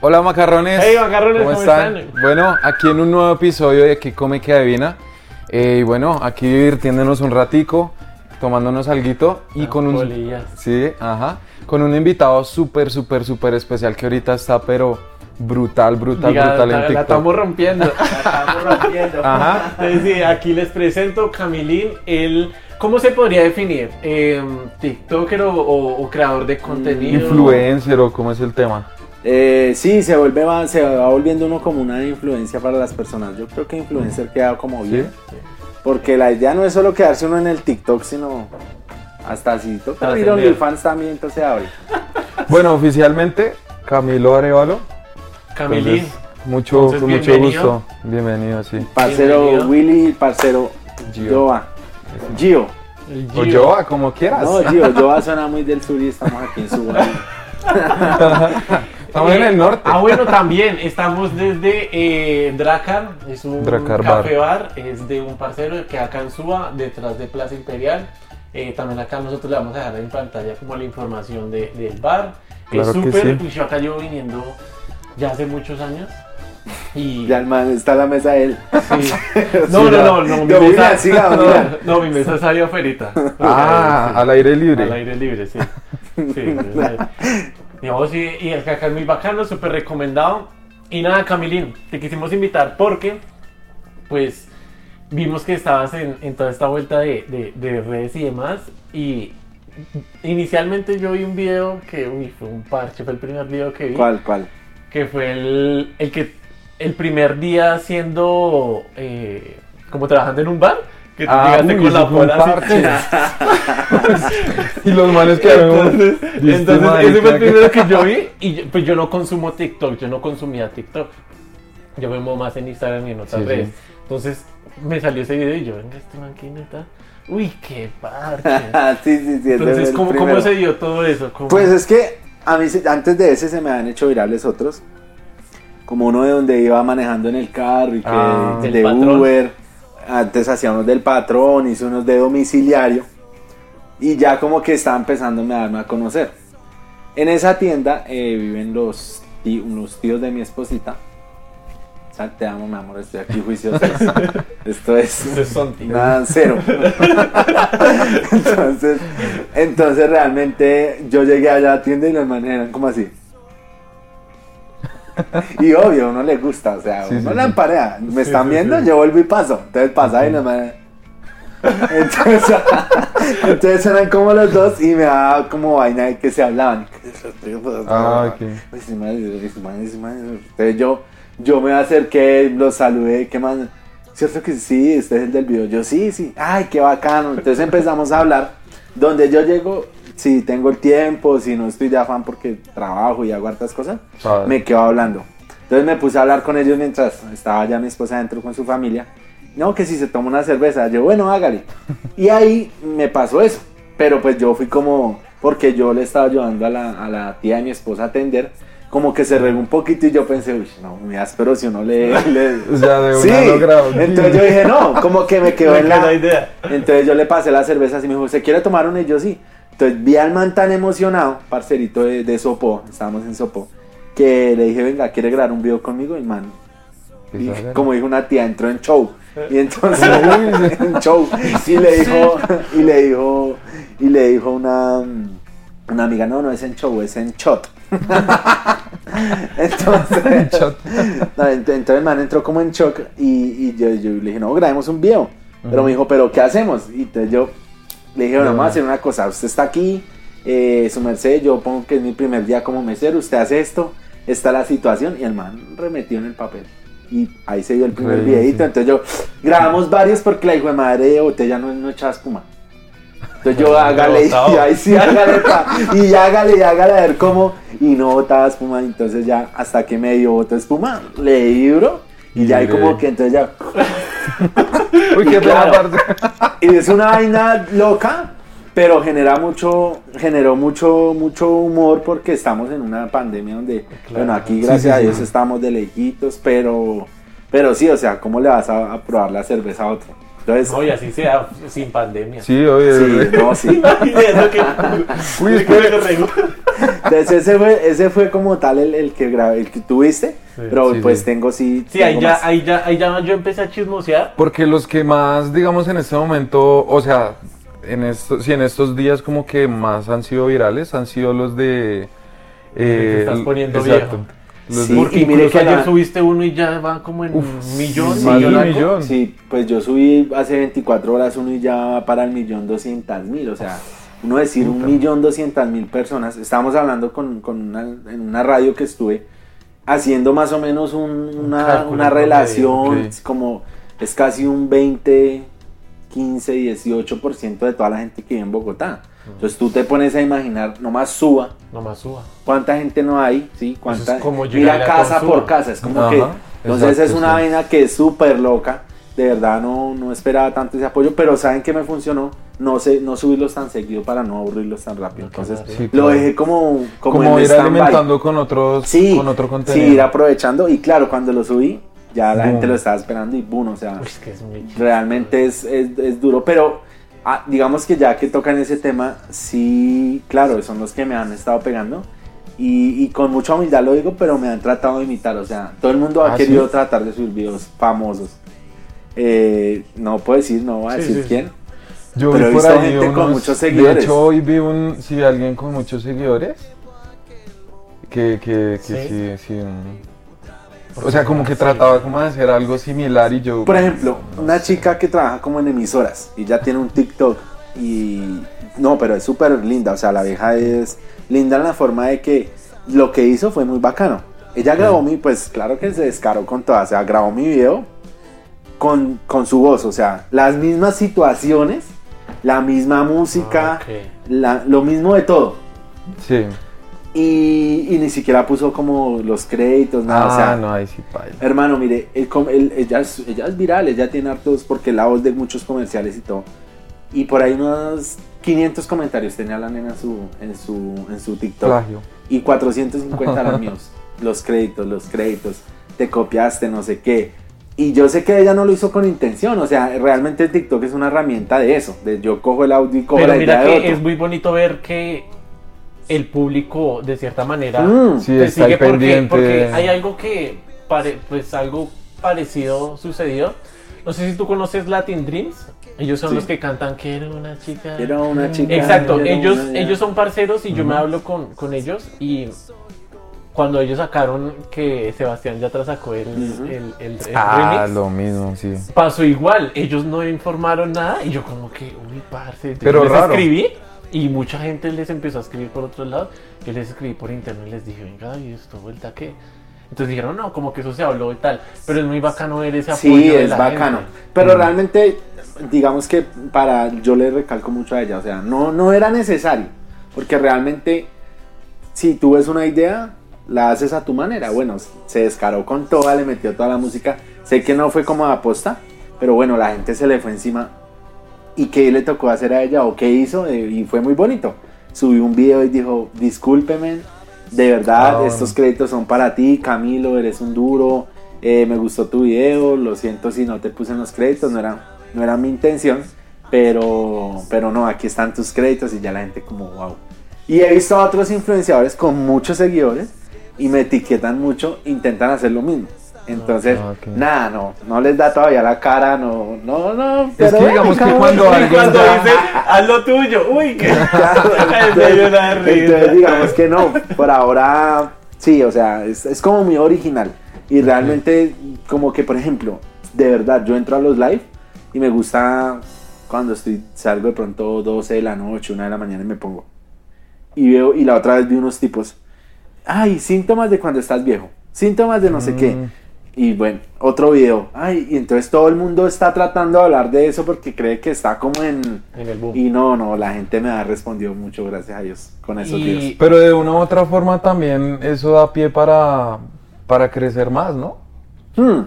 Hola macarrones. Hey macarrones, ¿cómo, están? Bueno, aquí en un nuevo episodio de Aquí come que adivina. Eh, y bueno, aquí divirtiéndonos un ratico, tomándonos alguito y con un Polillas. sí, ajá, con un invitado súper súper súper especial que ahorita está pero brutal, brutal, Diga, brutal en la, la TikTok. estamos rompiendo. Estamos rompiendo. Ajá. Entonces, sí, aquí les presento Camilín, el... ¿Cómo se podría definir? Eh, ¿TikToker o, o- o creador de contenido? Influencer o cómo es el tema. Eh, sí, se vuelve va- se va volviendo uno como una influencia para las personas. Yo creo que influencer queda como bien. Porque la idea no es solo quedarse uno en el TikTok, sino hasta si toca abrir. OnlyFans también, entonces abre. Bueno, oficialmente Camilo Arevalo. Camilín. Entonces, mucho Entonces, con mucho gusto. Bienvenido, sí. Parcero Bienvenido. Willy, parcero Gio. Joa. Gio. el O Gio. yo, como quieras. No, Gio, Joa suena muy del sur y estamos aquí en Suba. Estamos en el norte. Ah, bueno, también estamos desde eh, Dracar, es un Dracar café bar. es de un parcero que acá en Suba, detrás de Plaza Imperial. Eh, también acá nosotros le vamos a dejar en pantalla como la información de- del bar. Claro es súper, sí. yo acá llevo viniendo ya hace muchos años. Y Ya el man está a la mesa de él. sí. No, no, no, no, mi mesa, mira, siga, mira. no, mi mesa está ahí afuera. Ah, Sí. al aire libre. Al aire libre, sí. sí digamos, y, y que acá es muy bacano, súper recomendado. Y nada, Camilín, te quisimos invitar porque, pues, vimos que estabas en, en toda esta vuelta de, de- de redes y demás. Y inicialmente yo vi un video que, uy, fue un parche, fue el primer video que vi. ¿Cuál, cuál? Que fue el, el que, el primer día haciendo, eh, como trabajando en un bar. Que tú Ah, llegaste uy, con la pola y los manes como, Entonces, "¿Viste, entonces ese fue el que-" primero que yo vi y yo- pues yo no consumo TikTok, yo no consumía TikTok. Yo me muevo más en Instagram y en otras Sí, redes. sí. Entonces me salió ese video y yo, venga, este man que neta. Uy, qué parche. sí, sí, sí. fue Entonces, ¿cómo, ¿cómo se dio todo eso? ¿Cómo? Pues es que a mí antes de ese se me han hecho virales otros. Como uno de donde iba manejando en el carro y que Ah. de. Uber. Antes hacía unos del patrón, hice unos de domiciliario. Y ya como que estaba empezando a darme a conocer. En esa tienda eh, viven los, tí- unos tíos de mi esposita. O sea, te amo, mi amor, estoy aquí juicioso. Esto es... Ustedes son tíos. Nada, cero. entonces, entonces realmente yo llegué allá a la tienda y los manes eran como así. Y obvio, uno le gusta, o sea, Sí, uno sí, la emparea. Me están viendo, yo vuelvo y paso. Entonces pasa y los manes. Entonces, entonces eran como los dos y me daba como vaina de que se hablaban. Ah, ok. Entonces yo, yo me acerqué, los saludé, ¿qué más? ¿Cierto que sí? Este es el del video. Yo sí, sí. Ay, qué bacano. Entonces empezamos a hablar. Donde yo llego, si tengo el tiempo, si no estoy de afán porque trabajo y hago hartas cosas, me quedo hablando. Entonces me puse a hablar con ellos mientras estaba ya mi esposa adentro con su familia. No, que si se toma una cerveza, yo, bueno, hágale. Y ahí me pasó eso. Pero pues yo fui como, porque yo le estaba ayudando a la, a la tía de mi esposa a atender, como que se regó un poquito y yo pensé, uy, no, muy áspero si uno le... le... O sea, de Sí, una logra. entonces yo dije, no, como que me quedó Me en la idea. Entonces yo le pasé la cerveza y me dijo, ¿se quiere tomar una? Y yo sí. Entonces vi al man tan emocionado, parcerito de, de Sopó, estábamos en Sopó, que le dije, venga, ¿quiere grabar un video conmigo? Y el man, y como dijo una tía, entró en show. Y entonces, en show. Y le dijo, y le dijo, y le dijo una, una amiga, no, no es en show, es en shot. entonces, Shot. no, ent- entonces el man entró como en shock y, y yo, yo le dije, no, grabemos un video. Pero me dijo, ¿pero qué hacemos? Y entonces yo le dije, bueno, De vamos a hacer una cosa. Usted está aquí, eh, su merced, yo pongo que es mi primer día como mesero, usted hace esto, está la situación. Y el man remetió en el papel. Y ahí se dio el primer videito. sí. Entonces yo, grabamos varios porque la hijo de madre de botella no, no echaba espuma. Entonces yo hágale, y ahí sí hágale, pa, y hágale, y hágale a ver cómo, y no botaba espuma, entonces ya hasta que medio botó espuma, le di duro, y ya Mire. como que entonces ya, Uy, qué pena aparte. y es una vaina loca, pero genera mucho, generó mucho, mucho humor porque estamos en una pandemia donde, bueno, aquí gracias sí, a sí. Dios estamos de lejitos, pero, pero sí, o sea, ¿cómo le vas a, a probar la cerveza a otro? Entonces, No, y así sea sin pandemia. Sí, oye. sí, no, sí. Imagínate que- Uy. Entonces ese fue, ese fue como tal el, el que grabé, el que tuviste. pero sí, pues sí. tengo sí. Sí, ahí ya, más. ahí ya, ahí ya yo empecé a chismosear. Porque los que más, digamos, en este momento, o sea, en estos, sí, en estos días como que más han sido virales, han sido los de... que te estás poniendo viejo. Los Sí, Porque y mire que ayer la- subiste uno y ya va como en Uf, un millón. sí, millón de un algo. millón. Sí, pues yo subí hace 24 horas uno y ya va para el millón doscientas mil, o sea, uno decir un millón doscientas mil personas. Estábamos hablando con, con una, en una radio que estuve haciendo más o menos un- una, cálculo una relación, ok. como es casi un 20, 15, 18% de toda la gente que vive en Bogotá. Entonces tú te pones a imaginar, nomás suba, Nomás suba. cuánta gente no hay, ¿sí? Cuánta, es como mira casa por casa, es como Ajá, que... Entonces exacto, es una sí. vaina que es súper loca, de verdad no, no esperaba tanto ese apoyo, pero ¿saben que me funcionó? No sé, no subirlos tan seguido para no aburrirlos tan rápido. Entonces Sí, lo claro. dejé como, como, Como, en ir alimentando con otros, Sí, con otro sí, contenido. ir aprovechando y claro, cuando lo subí, ya la Boom. gente lo estaba esperando y boom, o sea, Uy, es que es muy realmente es, es, es duro, pero ah, digamos que ya que tocan ese tema, sí, claro, son los que me han estado pegando. Y, y con mucha humildad lo digo, pero me han tratado de imitar. O sea, todo el mundo ha ¿Ah, querido sí? tratar de subir videos famosos. Eh, no puedo decir, no voy a Sí, decir sí. quién. Yo Pero vi he por visto ahí gente con muchos seguidores. De hecho, hoy vi un, sí, alguien con muchos seguidores que, que, que Sí. sí, sí. O sea, como que trataba como de hacer algo similar y yo... Por ejemplo, una chica que trabaja como en emisoras y ya tiene un TikTok y no, pero es súper linda, o sea, la vieja es linda en la forma de que lo que hizo fue muy bacano. Ella grabó mi, pues claro que se descaró con toda, o sea, grabó mi video con, con su voz, o sea, las mismas situaciones, la misma música, Ah, la- lo mismo de todo. Sí. Y, y ni siquiera puso como los créditos, nada, ah, o sea, no, ahí sí paila. Hermano, mire, com- el- ella, es, ella es viral, ella tiene hartos, porque la voz de muchos comerciales y todo. Y por ahí unos 500 comentarios tenía la nena en su, en su, en su TikTok. Plagio. Y 450 eran míos. Los créditos, los créditos. Te copiaste, no sé qué. Y yo sé que ella no lo hizo con intención. O sea, realmente el TikTok es una herramienta de eso. De yo cojo el audio y cojo Pero la idea mira de que otro. es muy bonito ver que el público, de cierta manera, Mm. Sí, te sigue porque, pendiente. porque hay algo que, pare- pues algo parecido sucedió. No sé si tú conoces Latin Dreams. Ellos son Sí. los que cantan Quiero una chica. Quiero una chica. Exacto, ellos, una- ellos son parceros y yo me hablo con, con ellos y cuando ellos sacaron que Sebastián Yatra sacó el, Ujú. el, el- el Ah, remix, lo mismo, sí. pasó igual, ellos no informaron nada y yo como que, uy, parce, Entonces Pero les raro. escribí y mucha gente les empezó a escribir por otro lado, yo les escribí por internet y les dije, venga, ¿y esto vuelta qué? Entonces dijeron, no, como que eso se habló y tal, pero es muy bacano ver ese apoyo Sí, de es la bacano. gente. Pero Mm. realmente, digamos que para, yo le recalco mucho a ella, o sea, no, no era necesario, porque realmente, si tú ves una idea, la haces a tu manera. Bueno, se descaró con toda, le metió toda la música. Sé que no fue como aposta, pero bueno, la gente se le fue encima. ¿Y qué le tocó hacer a ella o qué hizo? Eh, Y fue muy bonito. Subió un video y dijo, discúlpeme, de verdad, Ah. estos créditos son para ti, Camilo, eres un duro, eh, me gustó tu video, lo siento si no te puse en los créditos, no era, no era mi intención, pero, pero no, aquí están tus créditos y ya la gente como, wow. Y he visto a otros influenciadores con muchos seguidores y me etiquetan mucho, intentan hacer lo mismo. Entonces, Ah, ok. nada, no, no les da todavía la cara, no, no, no. que bueno, digamos que cuando alguien cuando dice, haz lo tuyo, uy, que Entonces, digamos que no, por ahora sí, o sea, es, es como muy original. Y realmente, como que, por ejemplo, de verdad, yo entro a los live y me gusta cuando estoy, salgo de pronto 12 de la noche, 1 de la mañana y me pongo. Y veo, y la otra vez vi unos tipos, ay, síntomas de cuando estás viejo, síntomas de no sé qué. Y bueno, otro video, ay, y entonces todo el mundo está tratando de hablar de eso porque cree que está como en... En el boom. Y no, no, la gente me ha respondido mucho, gracias a Dios, con esos Y- videos. Pero de una u otra forma también eso da pie para, para crecer más, ¿no? Hmm,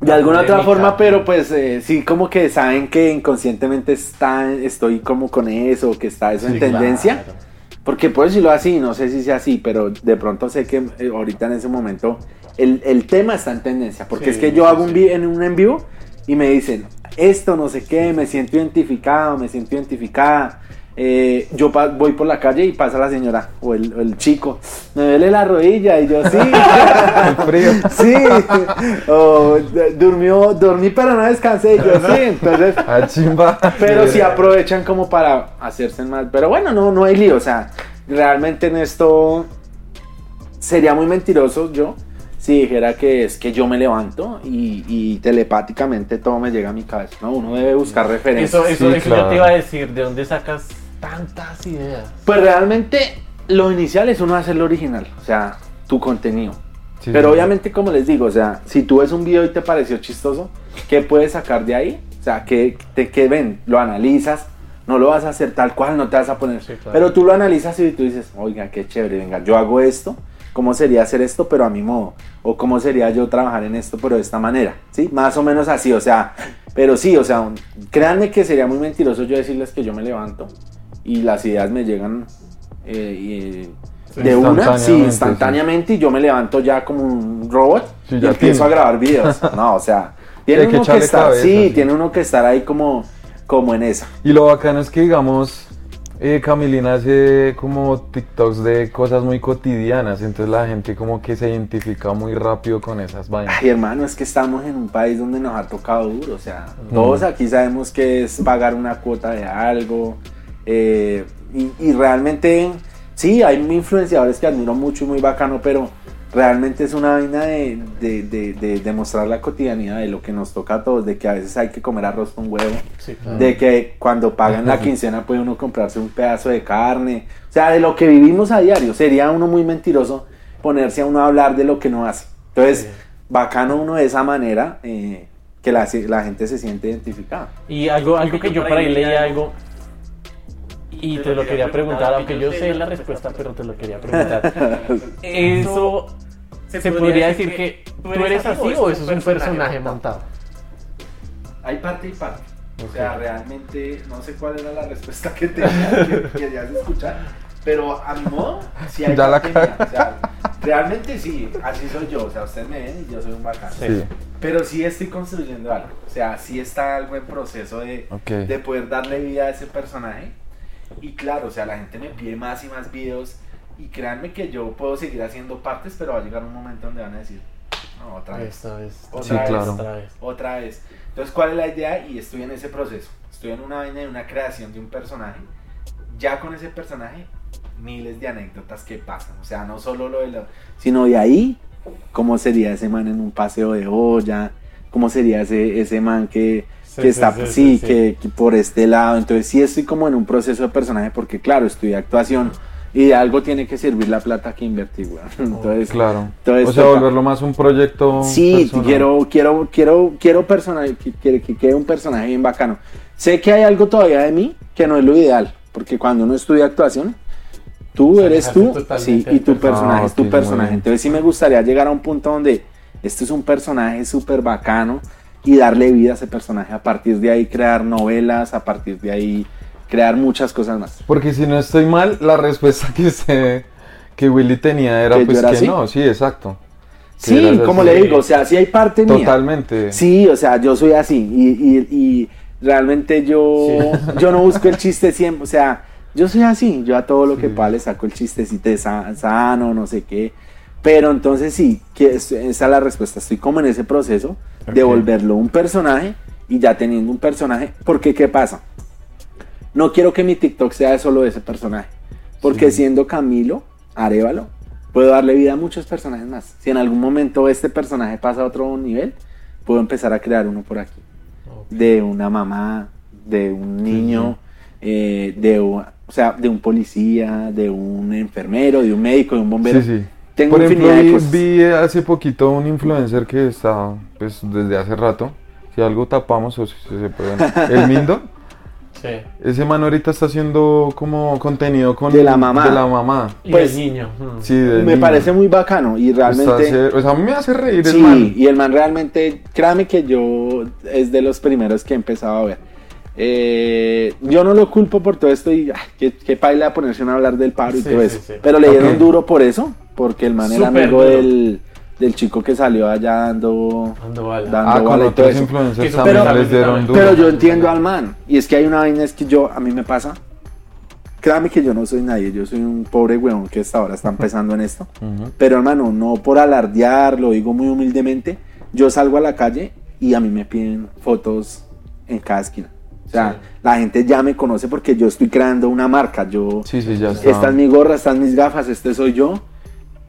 De La alguna otra forma, pero pues eh, sí, como que saben que inconscientemente está, estoy como con eso, que está eso en tendencia. claro. Porque puedo decirlo así, no sé si sea así, pero de pronto sé que eh, ahorita en ese momento el, el tema está en tendencia. Porque Sí, es que yo hago un, en un en vivo y me dicen, esto no sé qué, me siento identificado, me siento identificada. eh, yo voy por la calle y pasa la señora o el, o el chico, me duele la rodilla y yo sí, frío. sí, o "D- durmió, dormí pero no descansé y yo sí, entonces, A chimba. pero sí aprovechan como para hacerse más, pero bueno, no, no hay lío, o sea, realmente en esto sería muy mentiroso yo si dijera que es que yo me levanto y, y telepáticamente todo me llega a mi cabeza, no, uno debe buscar referencias. Eso, eso, Sí, eso claro. yo te iba a decir, ¿de dónde sacas tantas ideas? Pues realmente lo inicial es uno hacer lo original, o sea, tu contenido. Sí, Pero sí. obviamente, como les digo, o sea, si tú ves un video y te pareció chistoso, ¿qué puedes sacar de ahí? O sea, ¿qué, te, qué ven? Lo analizas, no lo vas a hacer tal cual, no te vas a poner. Sí, claro. Pero tú lo analizas y tú dices, oiga, qué chévere, venga, yo hago esto, ¿cómo sería hacer esto, pero a mi modo? O cómo sería yo trabajar en esto, pero de esta manera, ¿sí? Más o menos así, o sea, pero sí, o sea, un- créanme que sería muy mentiroso yo decirles que yo me levanto y las ideas me llegan eh, y, Sí. de una, sí, Instantáneamente, y yo me levanto ya como un robot Sí, y empiezo tiene. a grabar videos. No, o sea, tiene que uno que estar, cabeza, sí, sí. tiene uno que estar ahí como, como en esa. Y lo bacano es que, digamos, eh, Camilina hace como TikToks de cosas muy cotidianas, entonces la gente como que se identifica muy rápido con esas vainas. Ay, hermano, es que estamos en un país donde nos ha tocado duro, o sea, Mm. todos aquí sabemos que es pagar una cuota de algo, eh, y, y realmente, sí, hay influenciadores que admiro mucho y muy bacano, pero realmente es una vaina de, de, de, de demostrar la cotidianidad de lo que nos toca a todos, de que a veces hay que comer arroz con huevo, Sí, claro. de que cuando pagan la quincena puede uno comprarse un pedazo de carne, o sea, de lo que vivimos a diario, sería uno muy mentiroso ponerse a uno a hablar de lo que no hace. Entonces, Sí. bacano uno de esa manera eh, que la, la gente se siente identificada. Y algo, algo que yo por ahí leí algo y te lo quería preguntar, aunque yo sé la respuesta, pero te lo quería preguntar. Eso se podría decir que tú eres así o eso es un personaje montado. Hay parte y parte. Ok. realmente no sé cuál era la respuesta que, tenía, que querías escuchar, pero a mi modo, sí hay Ya la o sea, realmente sí, así soy yo, o sea, ustedes me ven y yo soy un bacano. Sí. Pero sí estoy construyendo algo, o sea, sí está algo en proceso de, Ok. de poder darle vida a ese personaje. Y claro, o sea, la gente me pide más y más videos y créanme que yo puedo seguir haciendo partes, pero va a llegar un momento donde van a decir, no, otra vez, Esta vez. Otra Sí, vez, claro. Otra vez. otra vez. Entonces, ¿cuál es la idea? Y estoy en ese proceso. Estoy en una vaina de una creación de un personaje. Ya con ese personaje, miles de anécdotas que pasan. O sea, no solo lo de lo... Sino de ahí, cómo sería ese man en un paseo de olla, cómo sería ese, ese man que, que sí, está, sí, sí, sí. Que, que por este lado. Entonces, sí estoy como en un proceso de personaje porque, claro, estudié actuación y de algo tiene que servir la plata que invertí, weón. Entonces, Claro. Entonces, o sea, toca- volverlo más un proyecto. Sí, personal. quiero, quiero, quiero, quiero personaje, que, que, que quede un personaje bien bacano. Sé que hay algo todavía de mí que no es lo ideal, porque cuando uno estudia actuación, tú O sea, eres tú, sí, y tu personaje. Ah, es tu personaje. Entonces sí me gustaría llegar a un punto donde este es un personaje súper bacano y darle vida a ese personaje. A partir de ahí crear novelas, a partir de ahí crear muchas cosas más. Porque si no estoy mal, la respuesta que se, que Willy tenía era ¿Que yo pues que así? no, sí, exacto. Sí, como le digo, o sea, sí hay parte mía. Totalmente. Sí, o sea, yo soy así y, y- y realmente yo, yo no busco el chiste siempre, o sea, yo soy así, yo a todo lo que pasa le saco el chistecito de sa- sano, no sé qué, pero entonces sí, que es- esa es la respuesta, estoy como en ese proceso de volverlo un personaje y ya teniendo un personaje, porque ¿qué pasa? No quiero que mi TikTok sea solo de ese personaje, porque Sí. siendo Camilo Arevalo, puedo darle vida a muchos personajes más. Si en algún momento este personaje pasa a otro nivel, puedo empezar a crear uno por aquí. De una mamá, de un niño, eh, de, un- o sea, de un policía, de un enfermero, de un médico, de un bombero. Sí, sí. Tengo Por ejemplo, infinidad de vi, cosas. vi hace poquito un influencer que está, pues, desde hace rato. Si algo tapamos o si se puede. El Mindo. Sí. Ese man ahorita está haciendo como contenido con De la mamá. De la mamá. Y Pues, el niño. mm. Sí, del Me niño. parece muy bacano y realmente... hace- o sea, a mí me hace reír el Sí, man. y el man realmente, créame que yo es de los primeros que he empezado a ver. Eh, yo no lo culpo por todo esto y ay, que, que paila ponerse a hablar del paro y Sí, todo eso. sí. Pero le dieron Ok. duro por eso, porque el man era Súper amigo duro. del, del chico que salió allá dando, Dando bala. dando Ah, con bala y todo otros eso. influencers Que también pero- les dieron duro. Pero yo entiendo al man. Y es que hay una vaina es que yo, a mí me pasa créame que yo no soy nadie, yo soy un pobre weón que hasta ahora está empezando en esto. Ujú. Pero hermano, no por alardear, lo digo muy humildemente, yo salgo a la calle y a mí me piden fotos en cada esquina. O sea, Sí. la gente ya me conoce porque yo estoy creando una marca. Yo, Sí, sí, ya está. esta es mi gorra, estas mis gafas, este soy yo.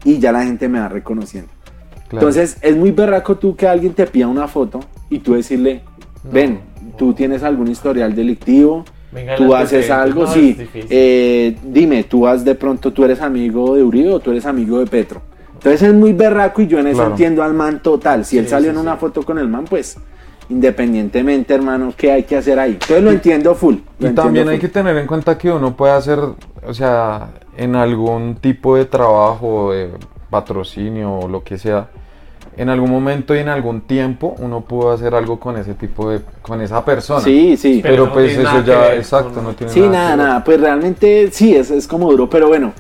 Y ya la gente me va reconociendo. Claro. Entonces, es muy berraco tú que alguien te pida una foto y tú decirle, ven, tú tienes algún historial delictivo, Venga, tú haces algo, no, sí. Eh, dime, tú has de pronto, tú eres amigo de Uribe o tú eres amigo de Petro. Entonces es muy berraco y yo en eso Claro. entiendo al man total. Si él Sí, salió sí, en una foto con el man, pues independientemente, hermano, ¿qué hay que hacer ahí? Entonces lo entiendo full. lo Y entiendo también hay full. que tener en cuenta que uno puede hacer, o sea, en algún tipo de trabajo, de patrocinio o lo que sea, en algún momento y en algún tiempo uno pudo hacer algo con ese tipo de, con esa persona. Sí, sí. Pero Pero, no pues eso nada ya, ver exacto, no tiene Sí, nada. nada, que ver. nada. Pues realmente sí, es, es como duro, pero bueno,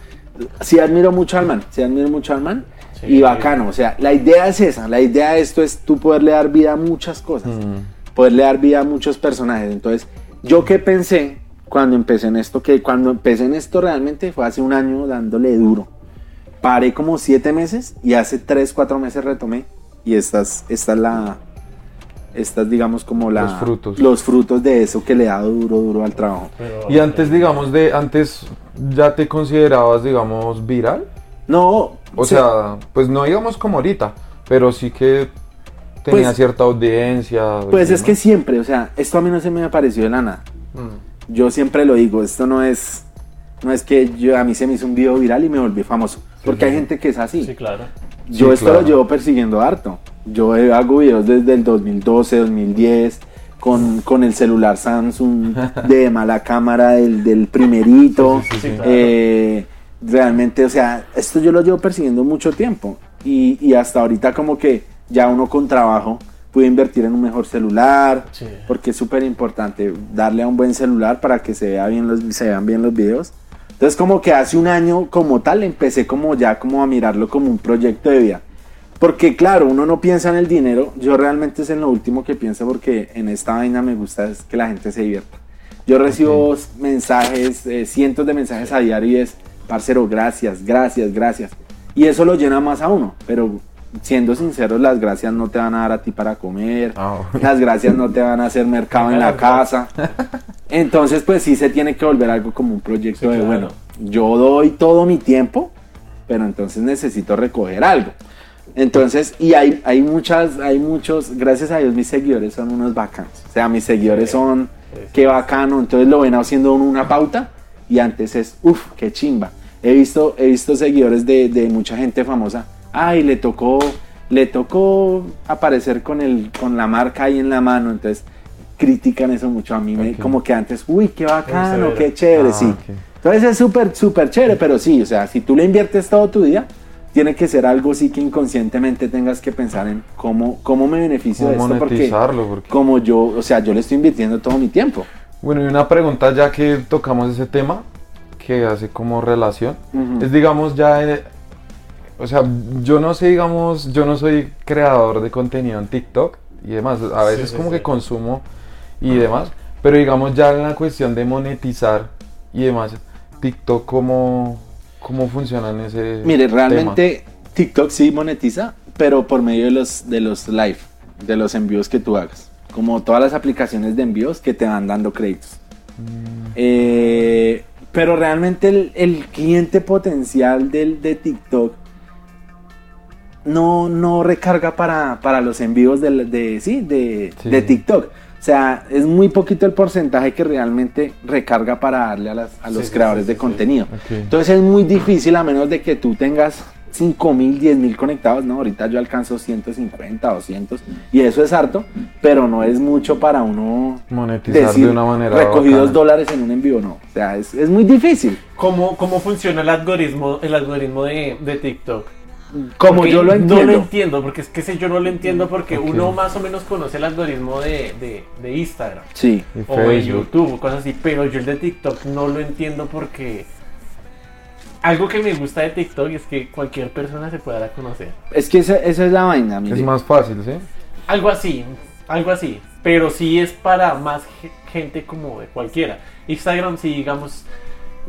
sí admiro mucho al man, sí admiro mucho al man. Sí. Y bacano, o sea, la idea es esa, la idea de esto es tú poderle dar vida a muchas cosas, Mm, poderle dar vida a muchos personajes. Entonces, yo que pensé cuando empecé en esto, que cuando empecé en esto realmente fue hace un año dándole duro. Paré como siete meses y hace tres, cuatro meses retomé. Y esta es, esta es la, esta es digamos como la, Los frutos. los frutos de eso que le da duro, duro al trabajo. Pero- Y antes, digamos, de antes ya te considerabas, digamos, viral. No, O se- sea, pues no digamos como ahorita, pero sí que tenía Pues- cierta audiencia. pues es que siempre, o sea, esto a mí no se me pareció de la nada. Mm. Yo siempre lo digo, esto no es, no es que yo, a mí se me hizo un video viral y me volví famoso. Porque hay gente que es así. Sí, claro. Yo Sí, esto claro. lo llevo persiguiendo harto. Yo hago videos desde el 2012, 2010, con, con el celular Samsung de mala cámara del, del primerito. Sí, sí, sí, sí. claro. Eh, realmente, o sea, esto yo lo llevo persiguiendo mucho tiempo. Y, y hasta ahorita como que ya uno con trabajo puede invertir en un mejor celular. Sí. Porque es súper importante darle a un buen celular para que se, vea bien los, se vean bien los videos. Entonces como que hace un año como tal empecé como ya como a mirarlo como un proyecto de vida. Porque claro, uno no piensa en el dinero, yo realmente es en lo último que pienso porque en esta vaina me gusta es que la gente se divierta. Yo recibo mensajes, eh, cientos de mensajes a diario y es, parcero, gracias, gracias, gracias. Y eso lo llena más a uno, pero siendo sinceros, las gracias no te van a dar a ti para comer, Ah, las gracias no te van a hacer mercado en la casa. Entonces, pues sí se tiene que volver algo como un proyecto Sí, de, claro. bueno, yo doy todo mi tiempo, pero entonces necesito recoger algo. Entonces, y hay, hay muchas, hay muchos, gracias a Dios mis seguidores son unos bacanos. O sea, mis seguidores son, qué bacano, entonces lo ven haciendo una pauta y antes es, uff, qué chimba. He visto, he visto seguidores de, de mucha gente famosa, ay, le tocó, le tocó aparecer con, el, con la marca ahí en la mano, entonces critican eso mucho. A mí, me- como que antes, uy, qué bacano, qué chévere, Ah, sí. Entonces es súper, súper chévere, pero sí, o sea, si tú le inviertes todo tu día, tiene que ser algo sí que inconscientemente tengas que pensar en cómo, cómo me beneficio de ¿Cómo esto, porque como yo, o sea, yo le estoy invirtiendo todo mi tiempo. Bueno, y una pregunta ya que tocamos ese tema, que hace como relación, es digamos ya, eh, o sea, yo no sé, digamos, yo no soy creador de contenido en TikTok y demás, a veces sí, como sí. que consumo y demás, pero digamos ya en la cuestión de monetizar y demás, TikTok, ¿cómo, cómo funciona en ese Mire, tema? realmente TikTok sí monetiza, pero por medio de los, de los live, de los envíos que tú hagas. Como todas las aplicaciones de envíos que te van dando créditos. Eh, pero realmente el, el cliente potencial del, de TikTok no, no recarga para, para los envíos de, sí, de, Sí. de TikTok. O sea, es muy poquito el porcentaje que realmente recarga para darle a, las- a los Sí, creadores sí, de sí, contenido. Entonces es muy difícil a menos de que tú tengas 5 mil, 10 mil conectados, ¿no? Ahorita yo alcanzo 150, 200 y eso es harto, pero no es mucho para uno monetizar decir de una manera recogidos bacana. dólares en un envío, no. O sea, es, es muy difícil. ¿Cómo, ¿Cómo funciona el algoritmo, el algoritmo de, de TikTok? Como Porque yo lo entiendo. No lo entiendo, porque es que sé, yo no lo entiendo porque uno más o menos conoce el algoritmo de, de, de Instagram Sí. O de. YouTube, cosas así, pero yo el de TikTok no lo entiendo porque algo que me gusta de TikTok es que cualquier persona se pueda dar a conocer. Es que esa, esa es la vaina, mire. Es más fácil, ¿sí? Algo así, algo así, pero sí es para más ge- gente como de cualquiera. Instagram sí, digamos,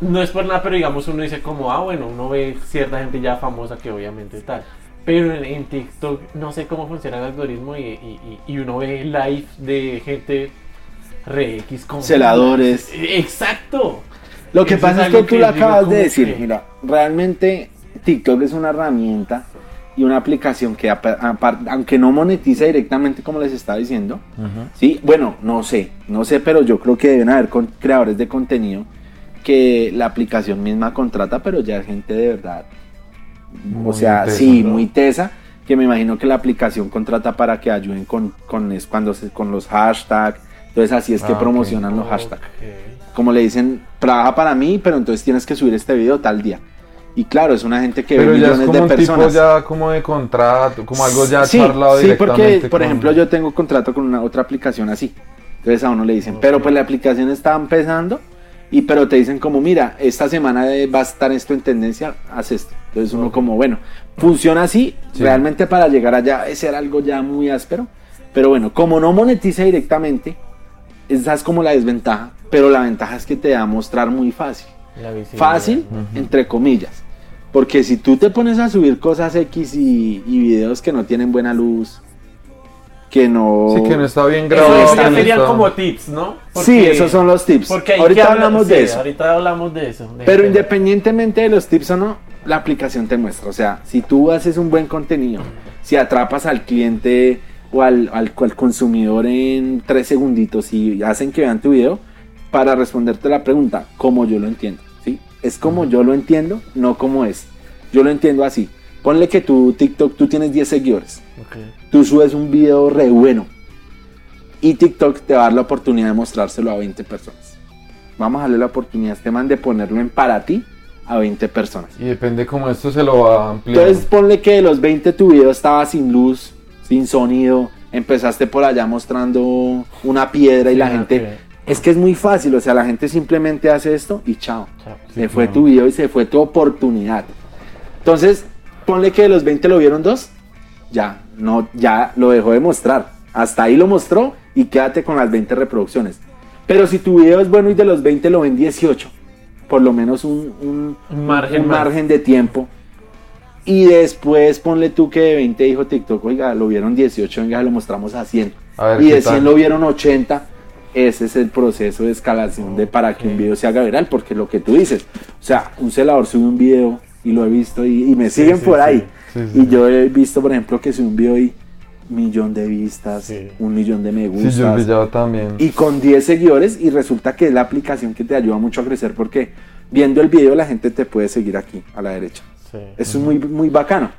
no es por nada, pero digamos uno dice como, ah, bueno, uno ve cierta gente ya famosa que obviamente tal. Pero en, en TikTok no sé cómo funciona el algoritmo y, y- y- y uno ve live de gente re X con... Celadores. Exacto. Lo que Eso pasa es que tú lo acabas de decir. que- Mira, realmente TikTok es una herramienta y una aplicación que, aunque no monetiza directamente, como les estaba diciendo, sí, bueno, no sé, no sé, pero yo creo que deben haber con- creadores de contenido que la aplicación misma contrata, pero ya es gente de verdad. o Muy sea, tesa, sí, ¿no? muy tesa, que me imagino que la aplicación contrata para que ayuden con, con, es- cuando se- con los hashtags. Entonces así es que Ah, promocionan los hashtags Ok. como le dicen, trabaja para mí, pero entonces tienes que subir este video tal día. Y claro, es una gente que Pero ve ya es millones como de un tipo personas. ya como de contrato, como algo ya sí, charlado sí, porque por con- ejemplo yo tengo contrato con una otra aplicación así. Entonces a uno le dicen, Ok. pero pues la aplicación está empezando y pero te dicen como, mira, esta semana va a estar esto en tendencia, haz esto. Entonces uno como, bueno, funciona así, Sí. realmente para llegar allá es ser algo ya muy áspero. Pero bueno, como no monetiza directamente, esa es como la desventaja, pero la ventaja es que te da a mostrar muy fácil. Fácil, entre comillas. Porque si tú te pones a subir cosas X y, y videos que no tienen buena luz, que no... Sí, que no está bien Eso grabado. ya no serían está- como tips, ¿no? sí, esos son los tips. Porque ahorita hablamos sí, de eso. Ahorita hablamos de eso. de- Pero independientemente de los tips o no, la aplicación te muestra. O sea, si tú haces un buen contenido, si atrapas al cliente o al, al, al consumidor en tres segunditos y hacen que vean tu video, para responderte la pregunta, como yo lo entiendo. ¿sí? Es como yo lo entiendo, no como es. Yo lo entiendo así. Ponle que tu TikTok, tú tienes 10 seguidores. Ok. Tú subes un video re bueno. Y TikTok te va a dar la oportunidad de mostrárselo a 20 personas. Vamos a darle la oportunidad a este man de ponerlo en para ti a 20 personas. Y depende cómo esto se lo va a ampliar. Entonces ponle que de los 20 tu video estaba sin luz, sin sonido, empezaste por allá mostrando una piedra y Sí, la gente... Es que es muy fácil, o sea, la gente simplemente hace esto y chao. Chao. se fue tu video y se fue tu oportunidad. Entonces, ponle que de los 20 lo vieron dos, ya, no, ya lo dejó de mostrar. Hasta ahí lo mostró y quédate con las 20 reproducciones. Pero si tu video es bueno y de los 20 lo ven 18, por lo menos un, un- Un margen un margen de tiempo. Y después ponle tú que de 20 dijo TikTok, oiga, lo vieron 18, venga, lo mostramos a 100. A ver, y ¿qué de 100 tal? lo vieron 80. Ese es el proceso de escalación de para que un video se haga viral, porque lo que tú dices, o sea, un celador sube un video y lo he visto y, y me Sí, siguen sí, por sí. ahí. Sí, sí, y yo he visto, por ejemplo, que sube un video y millón de vistas, Sí. un millón de me Sí, yo gustas. pillaba también. y con 10 seguidores y resulta que es la aplicación que te ayuda mucho a crecer porque viendo el video la gente te puede seguir aquí a la derecha. Sí. Eso es muy, muy bacano.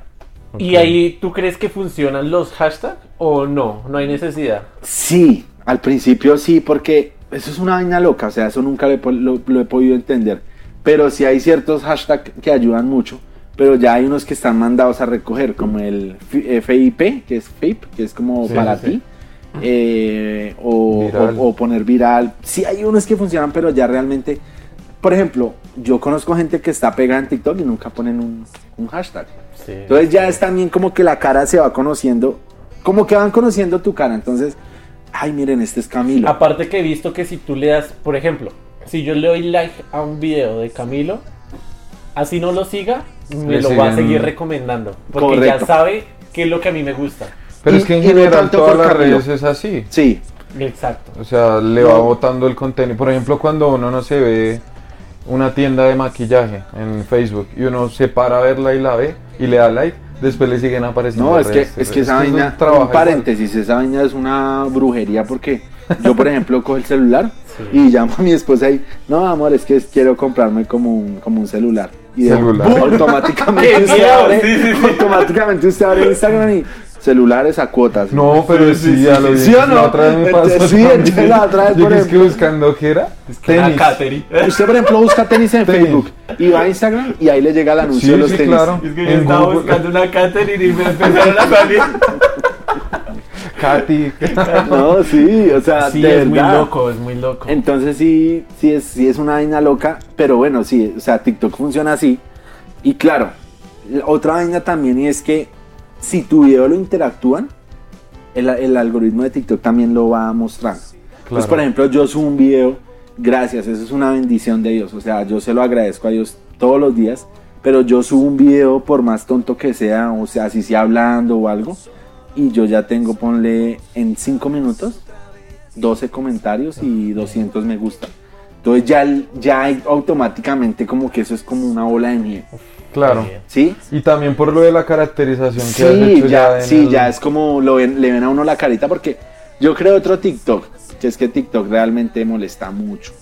¿Y ahí tú crees que funcionan los hashtags o no? No hay necesidad. Sí, al principio sí, porque eso es una vaina loca, o sea, eso nunca lo he, lo- lo he podido entender. Pero sí hay ciertos hashtags que ayudan mucho, pero ya hay unos que están mandados a recoger, como el FIP, que es FIP, que es como Sí, para sí. ti, eh, o, Viral. o- o poner viral. Sí hay unos que funcionan, pero ya realmente, por ejemplo, yo conozco gente que está pegada en TikTok y nunca ponen un, un hashtag. Sí. Entonces ya es también como que la cara se va conociendo, como que van conociendo tu cara. Entonces, ay, miren, este es Camilo. Aparte que he visto que si tú le das, por ejemplo, si yo le doy like a un video de Camilo, así no lo siga, me lo va a seguir recomendando. Porque Correcto. ya sabe qué es lo que a mí me gusta. Pero Y- es que en general todas las redes es así. Sí, Exacto. O sea, le va botando el contenido. Por ejemplo, cuando uno no se ve una tienda de maquillaje en Facebook y uno se para a verla y la ve y le da like, después le siguen apareciendo. no, es que, es que esa vaina, trabaja un paréntesis, esa vaina es una brujería porque yo, por ejemplo, cojo el celular Sí. y llamo a mi esposa y, no, amor, es que quiero comprarme como un, como un celular. Y Celular. automáticamente, ¡Qué usted abre, Sí, sí, sí. automáticamente usted abre Instagram y celulares a cuotas. No, pero sí, ya lo vi. ¿Sí o no? La otra vez me pasó. Sí, entonces la otra vez, por es que buscando qué era. Tenis. Usted, por ejemplo, busca tenis en Tenis. Facebook y va a Instagram y ahí le llega el anuncio Sí, de los sí, tenis. claro. Es que yo En estaba Google. buscando una Katherine y me empezaron a salir. Katy. No, sí, o sea, Sí, de es muy loco, es muy loco. Entonces sí, sí es, sí es una vaina loca, pero bueno, sí, o sea, TikTok funciona así. Y claro, la otra vaina también y es que si tu video lo interactúan, el, el algoritmo de TikTok también lo va mostrando. Entonces, Claro. por ejemplo, yo subo un video gracias, eso es una bendición de Dios. O sea, yo se lo agradezco a Dios todos los días, pero yo subo un video por más tonto que sea, o sea, si sea hablando o algo, y yo ya tengo, ponle en 5 minutos, 12 comentarios y 200 me gusta. Entonces ya, ya hay automáticamente como que eso es como una bola de nieve. Claro. ¿Sí? Y también por lo de la caracterización que has Sí, hecho ya, en sí, el- ya es como lo ven, le ven a uno la carita porque yo creo otro TikTok, que es que TikTok realmente molesta mucho.